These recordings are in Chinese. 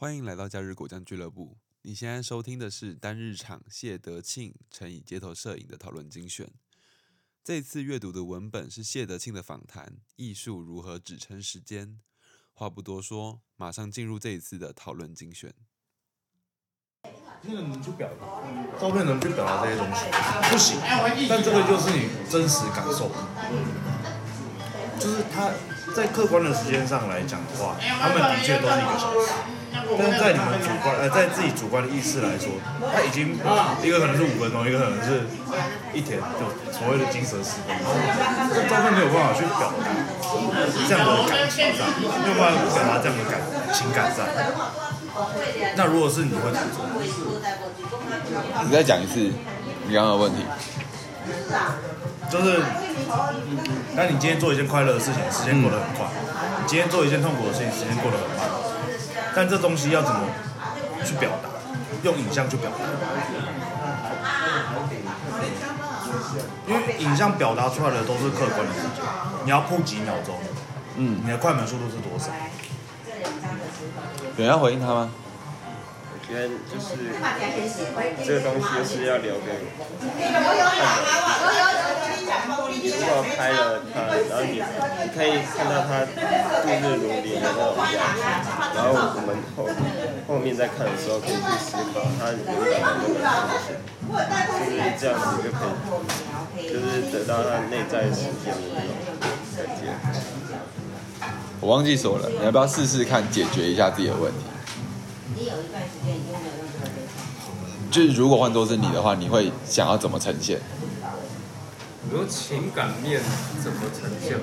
欢迎来到假日果酱俱乐部。你现在收听的是单日场谢德庆乘以街头摄影的讨论精选。这次阅读的文本是谢德庆的访谈《艺术如何支撑时间》。话不多说，马上进入这一次的讨论精选。那个能去表达，照片能去表达这些东西，不行。但这个就是你真实感受，就是他在客观的时间上来讲的话，他们的确都是一个小时。但是在你们主观呃，在自己主观的意识来说，他已经一个可能是五分钟，一个可能是一天，就所谓的精神时光。这照片没有办法去表达这样的感情上，没有办法表达这样的感情感在。那如果是你会怎么做？你再讲一次你刚刚的问题。就是，当你今天做一件快乐的事情，时间过得很快；你今天做一件痛苦的事情，时间过得很慢。但这东西要怎么去表达？用影像去表达。因为影像表达出来的都是客观的事情，你要铺几秒钟，嗯，你的快门速度是多少？有人要回应他吗？我觉得就是这个东西就是要留给拍了他，然后你你可以看到他度日如年的那种表情，然后我们后后面再看的时候可以去思考他勇敢的那个心情，就是这样子就可以，就是得到他内在实现的那种感觉。我忘记说了，你要不要试试看解决一下自己的问题？你有一段时间已经没有任何的就是如果换作是你的话，你会想要怎么呈现？比如情感面怎么呈现？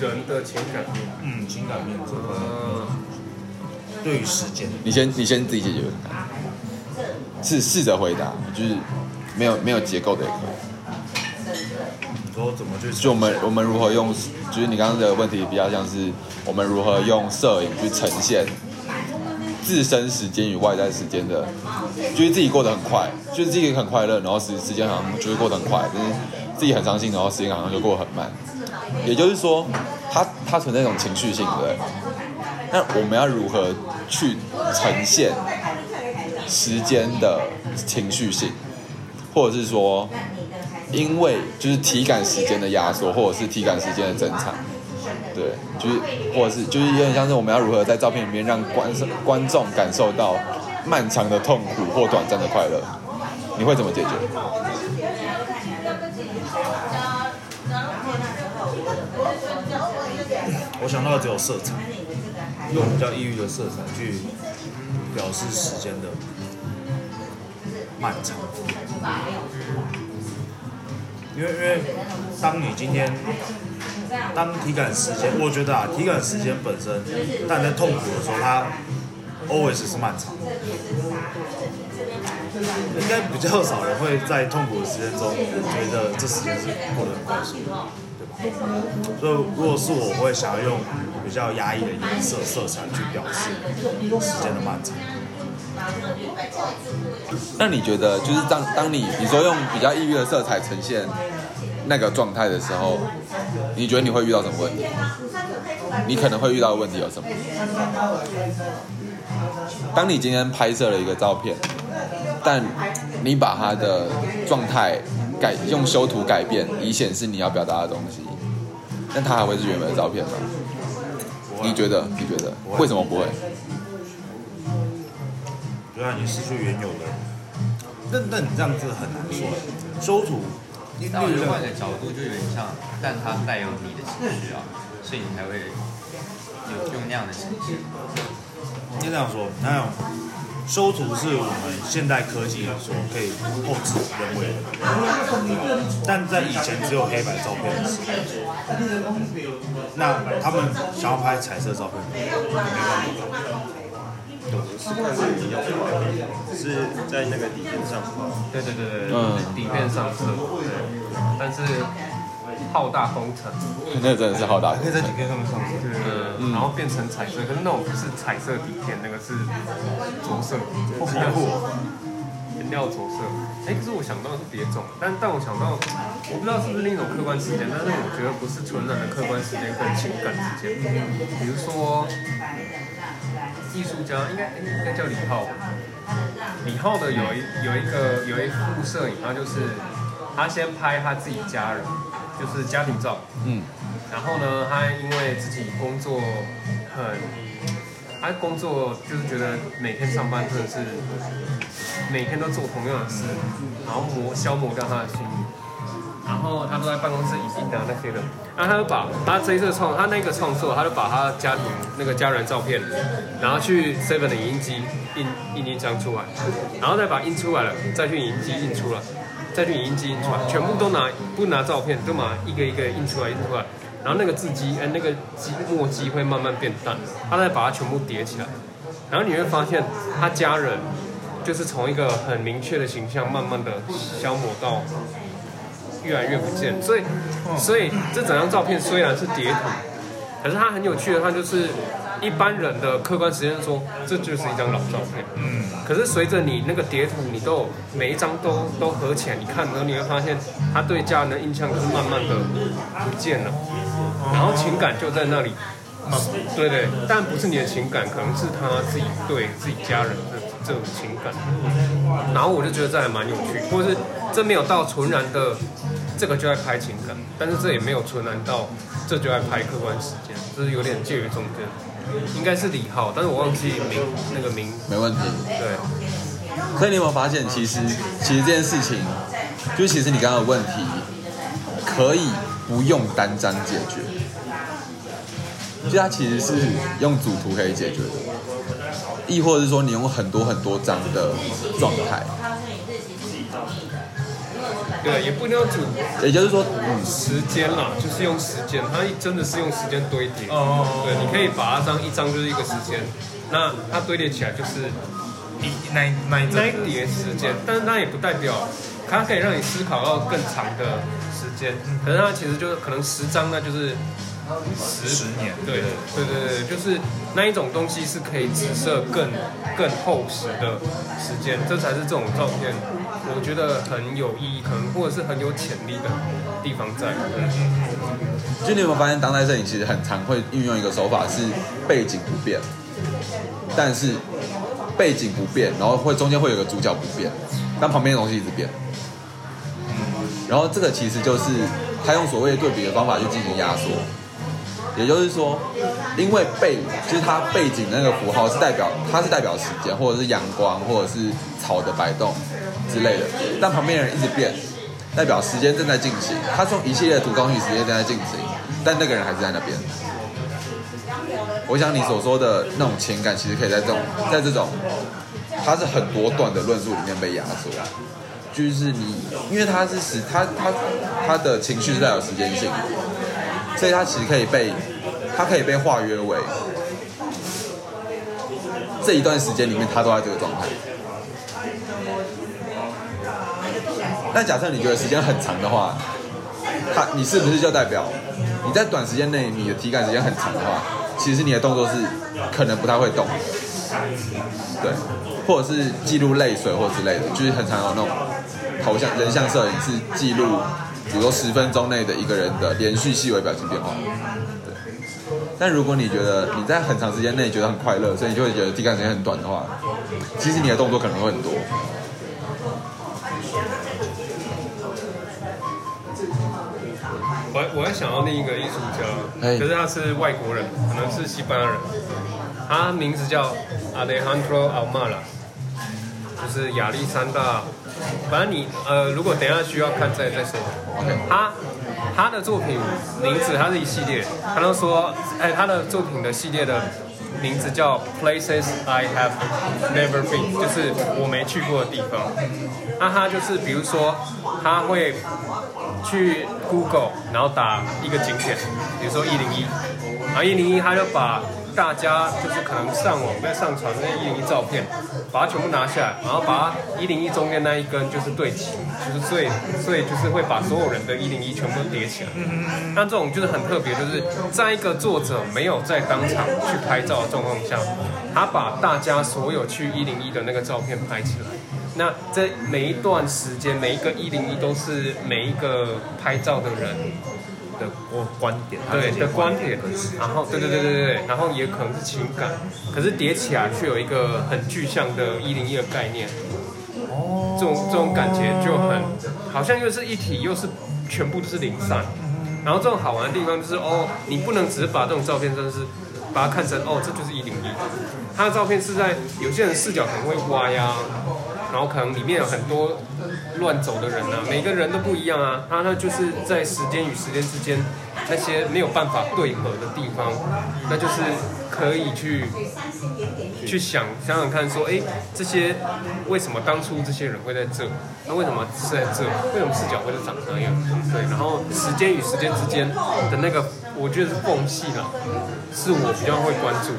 人的情感面，嗯，情感面这个呃，对于时间，你先，你先自己解决。是试着回答，就是没有没有结构的也可以。你说怎么去？就我们我们如何用，就是你刚刚的问题比较像是我们如何用摄影去呈现自身时间与外在时间的，就是自己过得很快，就是自己很快乐，然后时时间好像就会过得很快，但是自己很伤心，然后时间好像就过得很慢。也就是说，它它存在一种情绪性，对不对？那我们要如何去呈现时间的情绪性，或者是说，因为就是体感时间的压缩，或者是体感时间的增长，对，就是或者是就是有点像是我们要如何在照片里面让观观众感受到漫长的痛苦或短暂的快乐，你会怎么解决？我想到的只有色彩，用比较抑郁的色彩去表示时间的漫长。因为因为当你今天当体感时间，我觉得啊，体感时间本身，但在痛苦的时候，它 always 是漫长的。应该比较少人会在痛苦的时间中觉得这时间是过得很快速。所以，如果是我，我会想要用比较压抑的颜色、色彩去表示时间的漫长。那你觉得，就是当当你你说用比较抑郁的色彩呈现那个状态的时候，你觉得你会遇到什么问题？你可能会遇到的问题有什么？当你今天拍摄了一个照片，但你把它的状态改用修图改变，以显示你要表达的东西，那它还会是原本的照片吗？你觉得？你觉得？为什么不会？就让你失去原有的。那那你这样子很难说，修图，你但我觉得换个角度就有点像，但它带有你的情绪啊，所以你才会有用那样的呈现。应该这样说，那种修图是我们现代科技所可以后置人为的，但在以前只有黑白照片的时候，那他们想要拍彩色照片，没办法。我是在那个底片上画。对对对对，嗯。底片上色，对，但是浩大工程，那真的是浩大工程可以在底。片上面上色。对，然后变成彩色，可是那种不是彩色底片，那个是着色，是颜料颜料着色。哎，可是我想到的是别种，但但我想到，我不知道是不是另一种客观时间，但是我觉得不是纯然的客观时间跟情感之间，比如说。艺术家，应该应该叫李浩。李浩的有一有一个有一幅摄影，他就是他先拍他自己家人，就是家庭照。嗯，然后呢，他因为自己工作很，他工作就是觉得每天上班真的是每天都做同样的事，然后磨消磨掉他的心力。然后他都在办公室影印的那些的，然后他就把他这一次创他那个创作，他就把他家庭那个家人照片，然后去 Seven 的影印机印印一张出来，然后再把印出来了，再去影印机印出来，再去印机印出来，全部都拿不拿照片，都拿一个一个印出来印出来，然后那个字迹哎那个机墨迹会慢慢变淡，他再把它全部叠起来，然后你会发现他家人就是从一个很明确的形象，慢慢的消磨到。越来越不见，所以，所以这整张照片虽然是叠图，可是它很有趣的，它就是一般人的客观实验说，这就是一张老照片。嗯，可是随着你那个叠图，你都有每一张都都合起来，你看的时候你会发现，他对家人的印象就是慢慢的不见了，然后情感就在那里。对对，但不是你的情感，可能是他自己对自己家人的这种情感。然后我就觉得这还蛮有趣，或者是这没有到纯然的这个就在拍情感，但是这也没有纯然到这就在拍客观时间，就是有点介于中间。应该是李浩，但是我忘记名那个名。没问题。对，所以你有没有发现，其实其实这件事情，就是其实你刚刚的问题，可以不用单张解决，就它其实是用主图可以解决的，亦或者是说你用很多很多张的状态，对，也不一定要组也就是说，嗯，时间啦，就是用时间，它真的是用时间堆叠。哦对，你可以把它当一张就是一个时间，那它堆叠起来就是一那一那一那一叠时间，但是它也不代表它可以让你思考到更长的时间，可是它其实就是可能十张，那就是十十年对。对对对，就是那一种东西是可以直射更更厚实的时间，这才是这种照片，我觉得很有意义，可能或者是很有潜力的地方在。就你有没有发现，当代摄影其实很常会运用一个手法是背景不变，但是背景不变，然后会中间会有个主角不变，但旁边的东西一直变。然后这个其实就是他用所谓的对比的方法去进行压缩，也就是说，因为背就是它背景那个符号是代表它是代表时间，或者是阳光，或者是草的摆动之类的，但旁边的人一直变，代表时间正在进行，他从一系列的图东西时间正在进行，但那个人还是在那边。我想你所说的那种情感，其实可以在这种在这种它是很多段的论述里面被压缩。就是你，因为它是时，他他他的情绪是带有时间性，所以它其实可以被，它可以被化约为这一段时间里面，他都在这个状态。但假设你觉得时间很长的话，它你是不是就代表你在短时间内你的体感时间很长的话，其实你的动作是可能不太会动，对，或者是记录泪水或之类的，就是很常有那种头像人像摄影是记录，比如说十分钟内的一个人的连续细微表情变化，对。但如果你觉得你在很长时间内觉得很快乐，所以你就会觉得体感时间很短的话，其实你的动作可能会很多。我我还想到另一个艺术家，哎可是他是外国人，可能是西班牙人，他名字叫 Alejandro Almala，就是亚历山大。反正你呃，如果等一下需要看再再说。他他的作品名字，他是一系列，他都说，哎，他的作品的系列的名字叫 Places I Have Never Been，就是我没去过的地方。那他就是比如说，他会去 Google，然后打一个景点，比如说一零一，然后一零一他就把大家就是可能上网在上传那一零一照片，把它全部拿下来，然后把一零一中间那一根就是对齐，就是最最就是会把所有人的一零一全部叠起来。那这种就是很特别，就是在一个作者没有在当场去拍照的状况下，他把大家所有去一零一的那个照片拍起来。那这每一段时间，每一个一零一都是每一个拍照的人的我观点，对的观点，然后对对对对对对，然后也可能是情感，可是叠起来却有一个很具象的一零一的概念，哦这种这种感觉就很好像又是一体，又是全部都是零散。然后这种好玩的地方就是哦，你不能只是把这种照片真的是把它看成哦，这就是一零一。它的照片是在有些人视角可能会歪呀、然后可能里面有很多乱走的人啊，每个人都不一样啊。他那就是在时间与时间之间那些没有办法对合的地方，那就是可以去去想想想看，说，哎，这些为什么当初这些人会在这？那为什么是在这？为什么视角会是长那样？对，然后时间与时间之间的那个，我觉得是缝隙啦，是我比较会关注。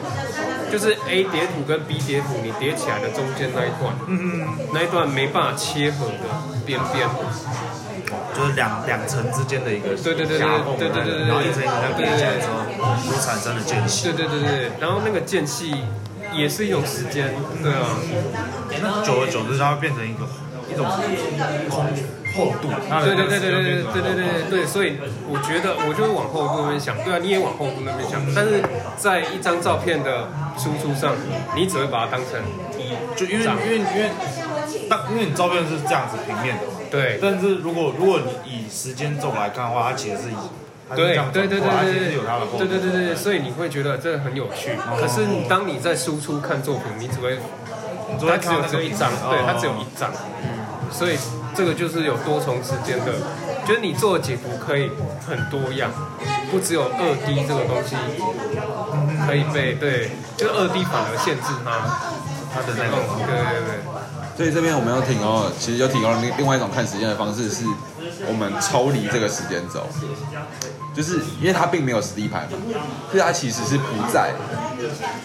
就是 A 叠土跟 B 叠土，你叠起来的中间那一段，嗯嗯，那一段没办法切合的边边，就是两两层之间的一个对对对对对对对对对。然后一层一层叠起来之后，所产生的间隙。对对对对，然后那个间隙也是一种时间，对啊，那久而久之，它会变成一个一种空厚度。对对对对对对对对对所以我觉得我就会往厚度那边想，对啊，你也往厚度那边想，但是在一张照片的输出上，你只会把它当成一就因为因为因为当因为你照片是这样子平面的，对。但是如果如果你以时间轴来看的话，它其实是以对对对对对对。对对对所以你会觉得这很有趣。可是你当你在输出看作品，你只会它只有看到那个只有一张，哦对，它只有一张，所以这个就是有多重时间的，就是你做的解读可以很多样，不只有二 D 这个东西可以被对，就是二 D 反而限制它它的那嗯，个。对对对所以这边我们要提供，其实就提供了另另外一种看时间的方式，是我们抽离这个时间轴，就是因为他并没有实地牌嘛，所以他其实是不在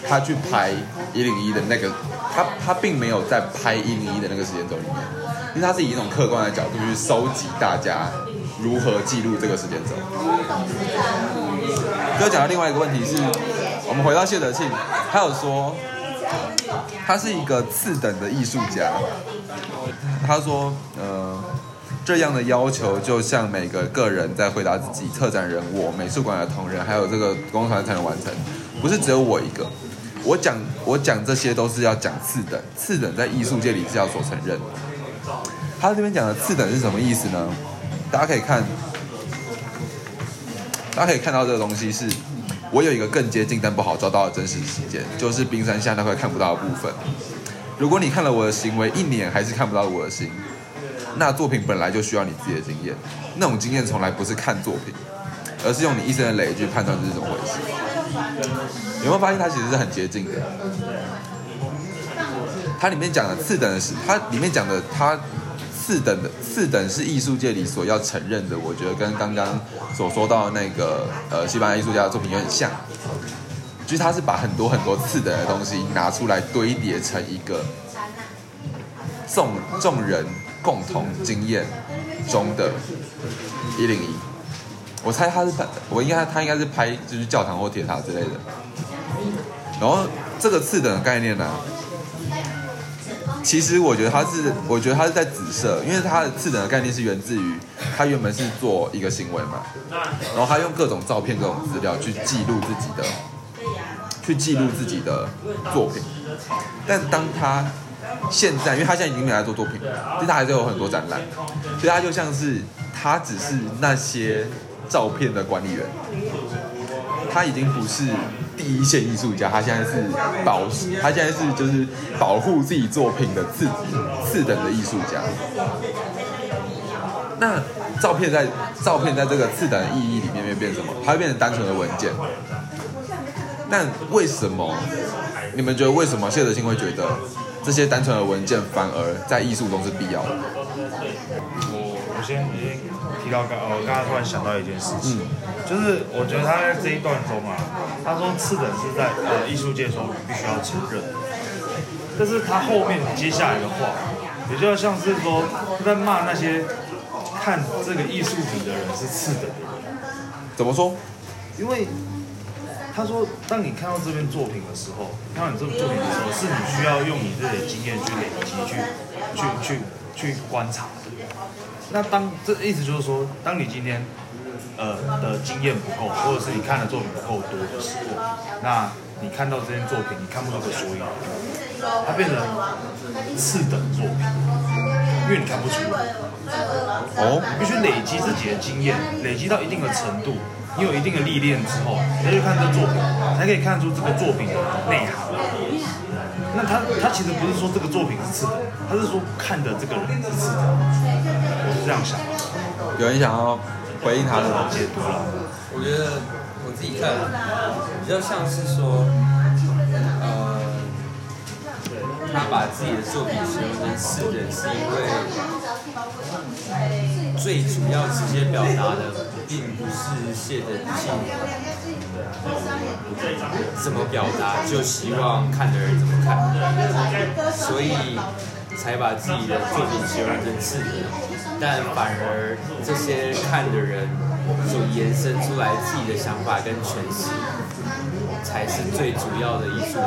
他去拍一零一的那个，他他并没有在拍一零一的那个时间轴里面，因为他是以一种客观的角度去收集大家如何记录这个时间轴。就讲到另外一个问题是，我们回到谢德庆，他有说。他是一个次等的艺术家。他说，呃，这样的要求就像每个个人在回答自己，策展人、我、美术馆的同仁，还有这个工作团才能完成，不是只有我一个。我讲我讲这些都是要讲次等，次等在艺术界里是要所承认。他这边讲的次等是什么意思呢？大家可以看，大家可以看到这个东西是，我有一个更接近但不好抓到的真实时间，就是冰山下那块看不到的部分。如果你看了我的行为一年还是看不到我的心，那作品本来就需要你自己的经验，那种经验从来不是看作品，而是用你一生的累去判断这是怎么回事。有没有发现它其实是很接近的？它里面讲的次等的是，它里面讲的它次等的次等是艺术界里所要承认的，我觉得跟刚刚所说到那个呃西班牙艺术家的作品有点像，就是他是把很多很多次等的东西拿出来堆叠成一个众众人共同经验中的一零一。我猜他是拍，我应该他应该是拍就是教堂或铁塔之类的。然后这个次等的概念呢、其实我觉得他是，我觉得他是在紫色，因为他的次等的概念是源自于他原本是做一个行为嘛，然。后他用各种照片、各种资料去记录自己的，去记录自己的作品。但当他现在，因为他现在已经没有在做作品了，但他还是有很多展览，所以他就像是他只是那些照片的管理员，他已经不是第一线艺术家，他现在是保，他现在是就是保护自己作品的次次等的艺术家。那照片在照片在这个次等的意义里面会变什么？它会变成单纯的文件。但为什么你们觉得为什么谢德庆会觉得这些单纯的文件反而在艺术中是必要的？我我先提到刚，呃我刚刚突然想到一件事情，嗯就是我觉得他在这一段中啊，他说次等是在呃艺术界中必须要承认，但是他后面接下来的话，也就像是说他在骂那些看这个艺术品的人是次等的人，怎么说？因为他说，当你看到这篇作品的时候，看到你这部作品的时候，是你需要用你自己的经验去累积、去去去去观察的。那当这意思就是说，当你今天，呃的经验不够，或者是你看的作品不够多的时候，那你看到这件作品，你看不到个所以然，它变成次等作品，因为你看不出来。哦，你必须累积自己的经验，累积到一定的程度，你有一定的历练之后，你再去看这个作品，才可以看出这个作品的内涵。那他他其实不是说这个作品是次的，他是说看的这个人是次的，我是这样想，有人想要回应他的？解读了。我觉得我自己看比较像是说，呃，他把自己的作品形容成是人，是因为最主要直接表达的，并不是谢德庆怎么表达，就希望看的人怎么看，所以才把自己的作品形容成是人，但反而这些看的人所延伸出来自己的想法跟诠释，才是最主要的艺术，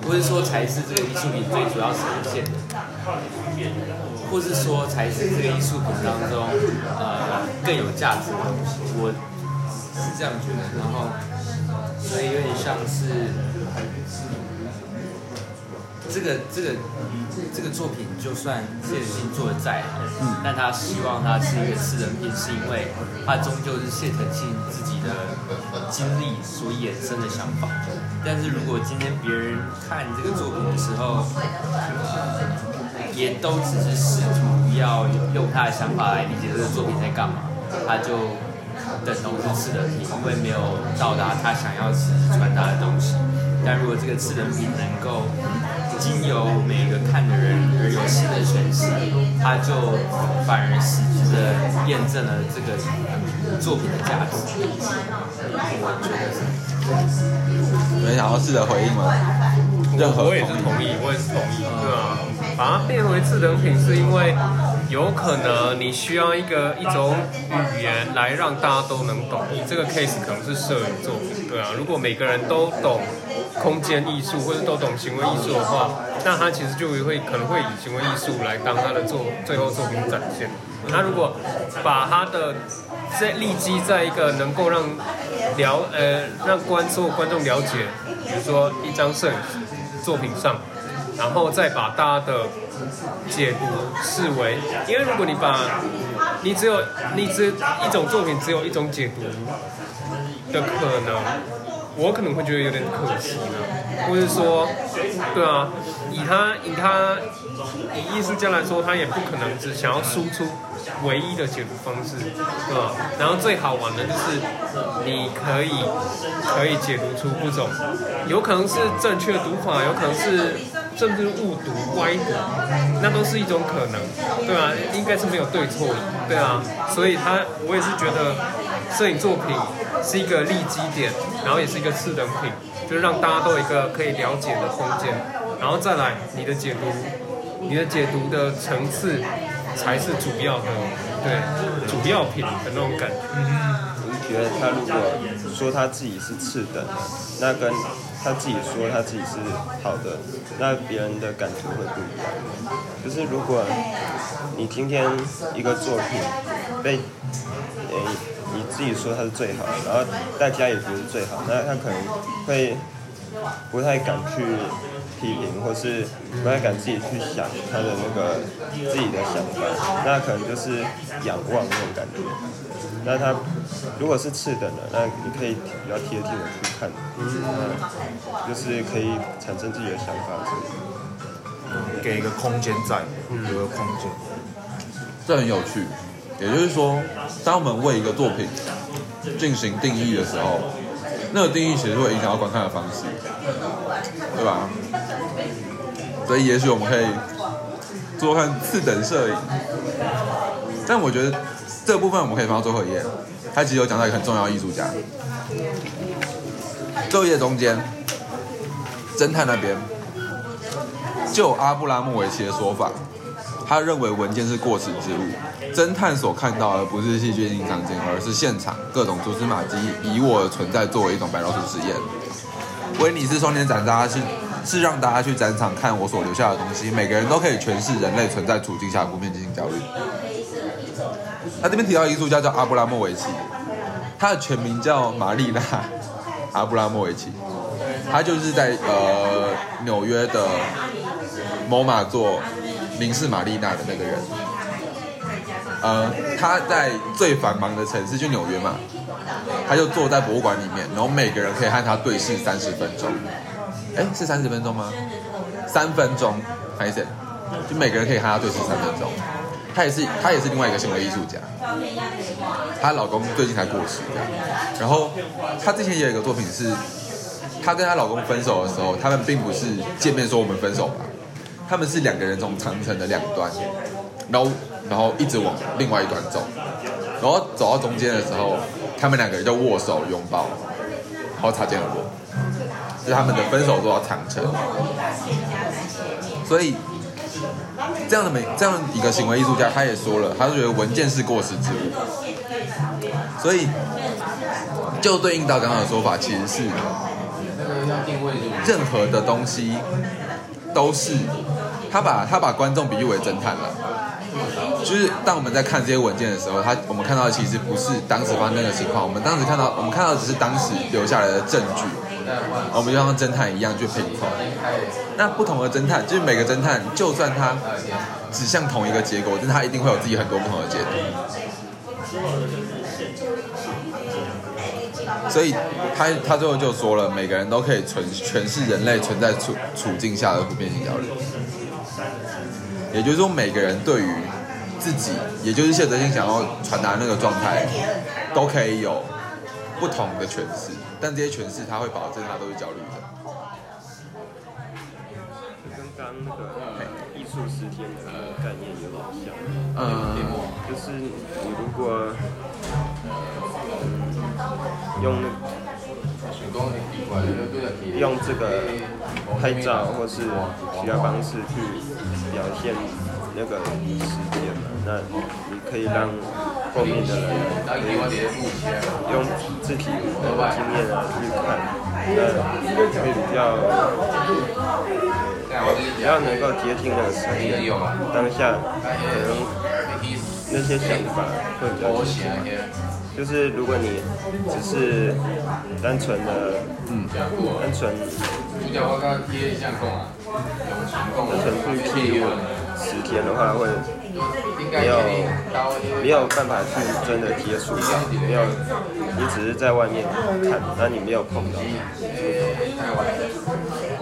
不是说才是这个艺术品最主要呈现的。或是说才是这个艺术品当中呃更有价值的东西，我是这样觉得。然后，所以有点像是这个这个这个作品，就算谢承信做的再好，但他希望它是一个私人品，是因为它终究是谢承信自己的经历所衍生的想法。但是如果今天别人看这个作品的时候，也都只是试图要用他的想法来理解这个作品在干嘛，他就等同是次人品，因为没有到达他想要传达的东西。但如果这个次人品能够经由每个看的人而有新的诠释，他就反而实质的验证了这个作品的价值。我觉得是。有人想要试着回应吗？任何我也是同意，我也是同意，对啊，把它变为次等品，是因为有可能你需要一个一种语言来让大家都能懂。你这个 case 可能是摄影作品，对啊，如果每个人都懂空间艺术或者都懂行为艺术的话，那他其实就会可能会以行为艺术来当他的作最后作品展现。他如果把他的在立基在一个能够让了呃让观所有观众了解，比如说一张摄影作品上，然后再把大家的解读视为，因为如果你把你只有你只一种作品只有一种解读的可能，我可能会觉得有点可惜呢，或者说，对啊，以他以他以艺术家来说，他也不可能只想要输出唯一的解读方式，对吧？然后最好玩的就是你可以可以解读出不种，有可能是正确读法，有可能是甚至误读、歪读，那都是一种可能，对啊，应该是没有对错，对啊，所以他我也是觉得摄影作品是一个立基点，然后也是一个次等品，就是让大家都有一个可以了解的空间，然后再来你的解读，你的解读的层次才是主要的，对，主要品的那种感觉。觉得他如果说他自己是次等的，那跟他自己说他自己是好的，那别人的感觉会不一样。就是如果你今天一个作品被诶、你自己说它是最好的，然后大家也觉得最好，那他可能会不太敢去批评，或是不太敢自己去想他的那个自己的想法，那可能就是仰望那种感觉。那它如果是次等的，那你可以比较贴近的去看，那就是可以产生自己的想法之类的。给一个空间在，有个空间。这很有趣。也就是说，当我们为一个作品进行定义的时候，那个定义其实会影响到观看的方式，对吧？所以也许我们可以做看次等摄影，但我觉得这部分我们可以放到最后一页。他其实有讲到一个很重要的艺术家，最后页中间，侦探那边，就阿布拉莫维奇的说法，他认为文件是过时之物。侦探所看到的不是戏剧性场景，而是现场各种蛛丝马迹以我的存在作为一种白老鼠实验。威尼斯双年展，大家是是让大家去展场看我所留下的东西，每个人都可以诠释人类存在处境下的不便进行交流。他这边提到艺术家叫阿布拉莫维奇，他的全名叫玛丽娜·阿布拉莫维奇，他就是在呃纽约的某马座凝视玛丽娜的那个人。呃，他在最繁忙的城市就纽约嘛，他就坐在博物馆里面，然后每个人可以和他对视三十分钟。哎，是三十分钟吗？三分钟，还是就每个人可以和他对视三分钟。她也是，她也是另外一个行为艺术家。她老公最近才过世，这样。然后她之前也有一个作品是，她跟她老公分手的时候，他们并不是见面说我们分手吧，他们是两个人从长城的两端，然后然后一直往另外一端走，然后走到中间的时候，他们两个人就握手拥抱，然后擦肩而过，就是他们的分手都到长城。所以。这样的美，这样一个行为艺术家，他也说了，他就觉得文件是过时之物，所以就对应到刚刚的说法，其实是任何的东西都是他把他把观众比喻为侦探了，就是当我们在看这些文件的时候，他我们看到的其实不是当时发生的情况，我们当时看到我们看到只是当时留下来的证据。我们就像侦探一样去拼凑。那不同的侦探，就是每个侦探，就算他指向同一个结果，但他一定会有自己很多不同的解读。所以他他最后就说了，每个人都可以诠诠释人类存在处处境下的不变性焦虑。也就是说，每个人对于自己，也就是谢德性想要传达那个状态，都可以有不同的诠释。但这些诠释，他会保证他都是焦虑的。跟刚那个艺术时间的概念有点像，嗯，就是你如果用那用这个拍照或是其他方式去表现那个时间嘛，那你可以让后面的人用自己的经验来去看，那会比较比较能够接近那个时当下，可能那些想法会比较清晰。就是如果你只是单纯的，嗯，单纯，单纯去记录时间的话，会没有没有办法去真的接触到，没有，你只是在外面看，但你没有碰到。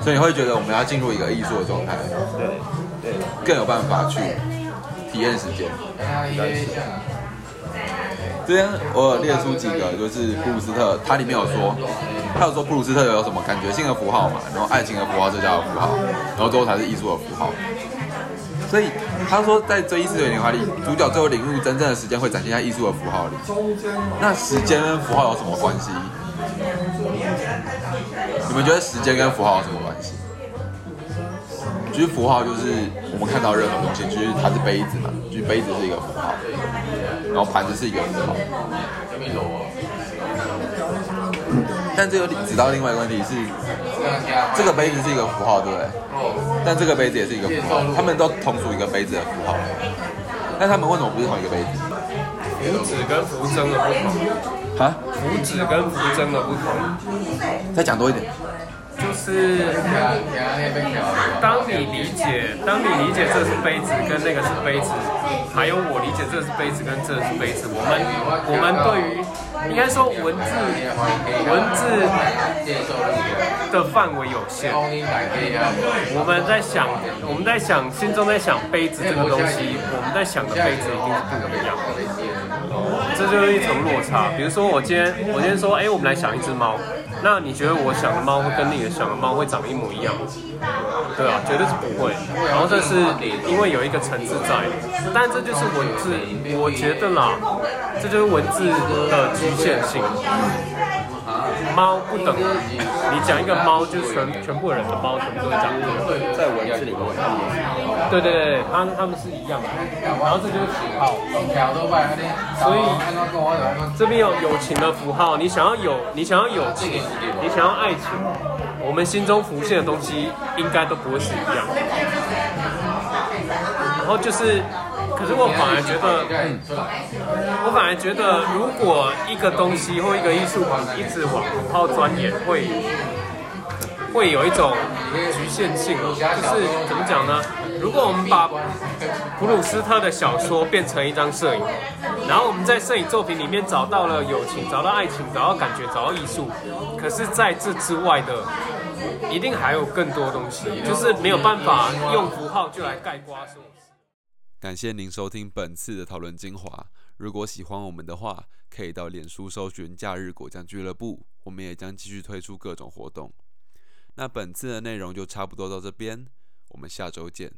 所以你会觉得我们要进入一个艺术的状态，对对，更有办法去体验时间。这边我有列出几个，就是布鲁斯特，他里面有说，他有说布鲁斯特有什么感觉性的符号嘛，然后爱情的符号、社交的符号，然后最后才是艺术的符号。所以他说，在这一次的年华里，主角最后领悟真正的时间会展现在艺术的符号里。那时间跟符号有什么关系？你们觉得时间跟符号有什么关系？其实符号就是我们看到任何东西，就是它是杯子嘛，就是杯子是一个符号。然后盘子是一个符号，但这个指到另外一个问题是，这个杯子是一个符号，对不对？但这个杯子也是一个符号，他们都同属一个杯子的符号，但他们为什么不是同一个杯子？符纸跟符针的不同啊？符纸跟符针的不同，再讲多一点。就是当你理解，当你理解这是杯子跟那个是杯子，还有我理解这是杯子跟这是杯子，我们我们对于应该说文字文字的范围有限，我们在想我们在想心中在想杯子这个东西，我们在想的杯子一定是不一样的，这就是一层落差。比如说我今天我今天说，哎，我们来想一只猫。那你觉得我想的猫会跟你的想的猫会长一模一样？对啊，绝对是不会。然后这是因为有一个层次在，但这就是文字，我觉得啦，这就是文字的局限性。猫不等于你讲一个猫，就是全全部人的猫全部都会长一样，在文字里面，对对对，它它们是一样的。然后这就是符号，所以这边有友情的符号，你想要有，你想要友情，你想要爱情，我们心中浮现的东西应该都不会是一样。然后就是可是我反而觉得，我反而觉得，如果一个东西或一个艺术品一直往符号钻研，会会有一种局限性，就是怎么讲呢？如果我们把普鲁斯特的小说变成一张摄影，然后我们在摄影作品里面找到了友情，找到爱情，找到感觉，找到艺术，可是在这之外的，一定还有更多东西，就是没有办法用符号就来概括所有事。感谢您收听本次的讨论精华。如果喜欢我们的话，可以到脸书搜寻“假日果酱俱乐部”，我们也将继续推出各种活动。那本次的内容就差不多到这边，我们下周见。